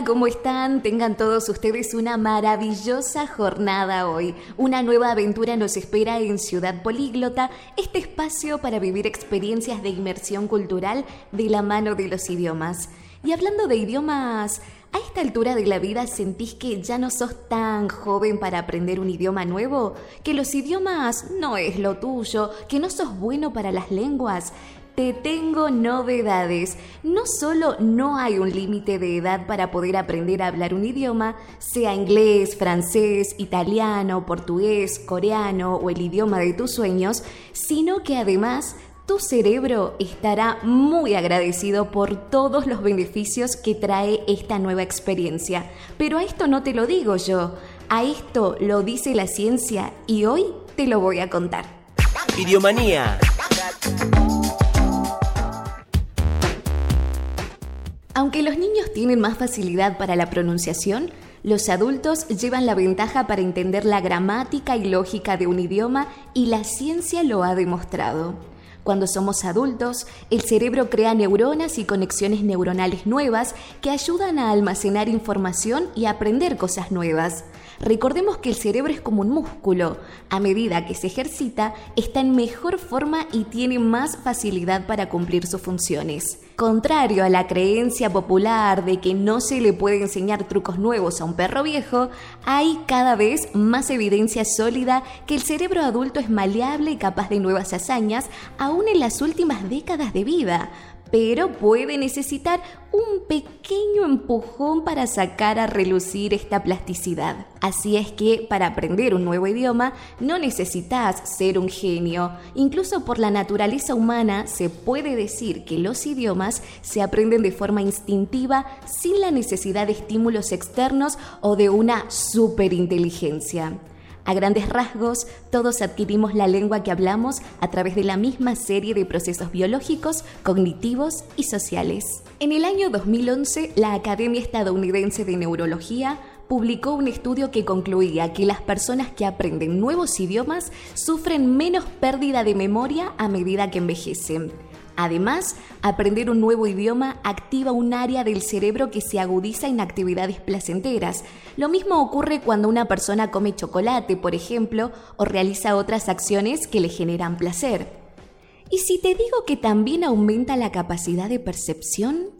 ¿Cómo están? Tengan todos ustedes una maravillosa jornada hoy. Una nueva aventura nos espera en Ciudad Políglota, este espacio para vivir experiencias de inmersión cultural de la mano de los idiomas. Y hablando de idiomas, ¿a esta altura de la vida sentís que ya no sos tan joven para aprender un idioma nuevo? ¿Que los idiomas no es lo tuyo? ¿Que no sos bueno para las lenguas? Te tengo novedades. No solo no hay un límite de edad para poder aprender a hablar un idioma, sea inglés, francés, italiano, portugués, coreano o el idioma de tus sueños, sino que además tu cerebro estará muy agradecido por todos los beneficios que trae esta nueva experiencia. Pero a esto no te lo digo yo, a esto lo dice la ciencia y hoy te lo voy a contar. Idiomanía. Aunque los niños tienen más facilidad para la pronunciación, los adultos llevan la ventaja para entender la gramática y lógica de un idioma y la ciencia lo ha demostrado. Cuando somos adultos, el cerebro crea neuronas y conexiones neuronales nuevas que ayudan a almacenar información y aprender cosas nuevas. Recordemos que el cerebro es como un músculo. A medida que se ejercita, está en mejor forma y tiene más facilidad para cumplir sus funciones. Contrario a la creencia popular de que no se le puede enseñar trucos nuevos a un perro viejo, hay cada vez más evidencia sólida que el cerebro adulto es maleable y capaz de nuevas hazañas, aún en las últimas décadas de vida pero puede necesitar un pequeño empujón para sacar a relucir esta plasticidad. Así es que para aprender un nuevo idioma no necesitas ser un genio. Incluso por la naturaleza humana se puede decir que los idiomas se aprenden de forma instintiva sin la necesidad de estímulos externos o de una superinteligencia. A grandes rasgos, todos adquirimos la lengua que hablamos a través de la misma serie de procesos biológicos, cognitivos y sociales. En el año 2011, la Academia Estadounidense de Neurología publicó un estudio que concluía que las personas que aprenden nuevos idiomas sufren menos pérdida de memoria a medida que envejecen. Además, aprender un nuevo idioma activa un área del cerebro que se agudiza en actividades placenteras. Lo mismo ocurre cuando una persona come chocolate, por ejemplo, o realiza otras acciones que le generan placer. ¿Y si te digo que también aumenta la capacidad de percepción?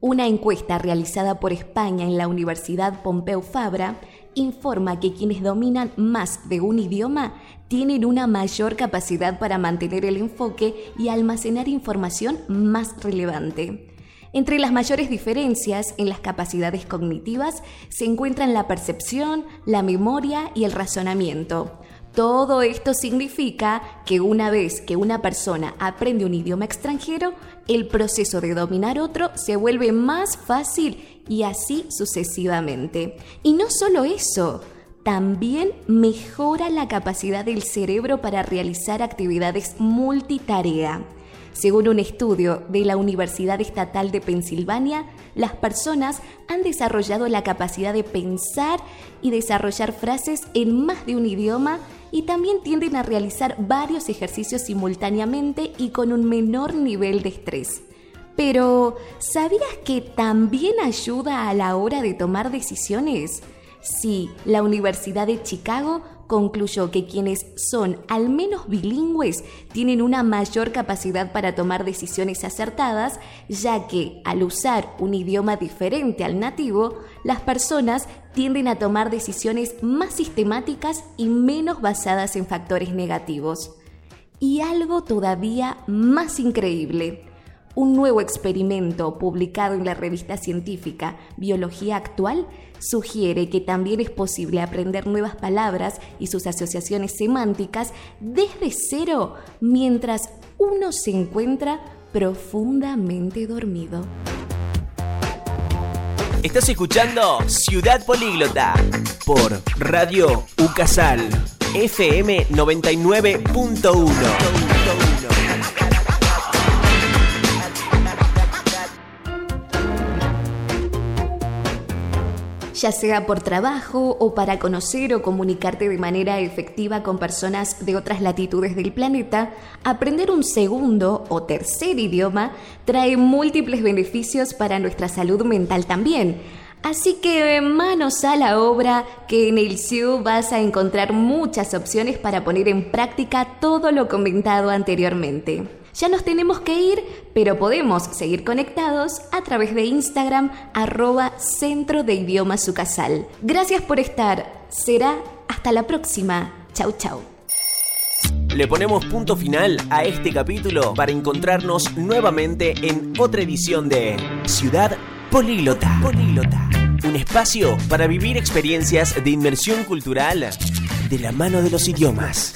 Una encuesta realizada por España en la Universidad Pompeu Fabra informa que quienes dominan más de un idioma tienen una mayor capacidad para mantener el enfoque y almacenar información más relevante. Entre las mayores diferencias en las capacidades cognitivas se encuentran la percepción, la memoria y el razonamiento. Todo esto significa que una vez que una persona aprende un idioma extranjero, el proceso de dominar otro se vuelve más fácil y así sucesivamente. Y no solo eso, también mejora la capacidad del cerebro para realizar actividades multitarea. Según un estudio de la Universidad Estatal de Pensilvania, las personas han desarrollado la capacidad de pensar y desarrollar frases en más de un idioma y también tienden a realizar varios ejercicios simultáneamente y con un menor nivel de estrés. Pero, ¿sabías que también ayuda a la hora de tomar decisiones? Sí, la Universidad de Chicago concluyó que quienes son al menos bilingües tienen una mayor capacidad para tomar decisiones acertadas, ya que al usar un idioma diferente al nativo, las personas tienden a tomar decisiones más sistemáticas y menos basadas en factores negativos. Y algo todavía más increíble, un nuevo experimento publicado en la revista científica Biología Actual sugiere que también es posible aprender nuevas palabras y sus asociaciones semánticas desde cero mientras uno se encuentra profundamente dormido. Estás escuchando Ciudad Políglota por Radio Ucasal FM 99.1. ya sea por trabajo o para conocer o comunicarte de manera efectiva con personas de otras latitudes del planeta, aprender un segundo o tercer idioma trae múltiples beneficios para nuestra salud mental también. Así que manos a la obra, que en el SIU vas a encontrar muchas opciones para poner en práctica todo lo comentado anteriormente. Ya nos tenemos que ir, pero podemos seguir conectados a través de Instagram arroba Centro de Idioma Sucasal. Gracias por estar. Será hasta la próxima. Chau chau. Le ponemos punto final a este capítulo para encontrarnos nuevamente en otra edición de Ciudad Políglota. Políglota. Un espacio para vivir experiencias de inmersión cultural de la mano de los idiomas.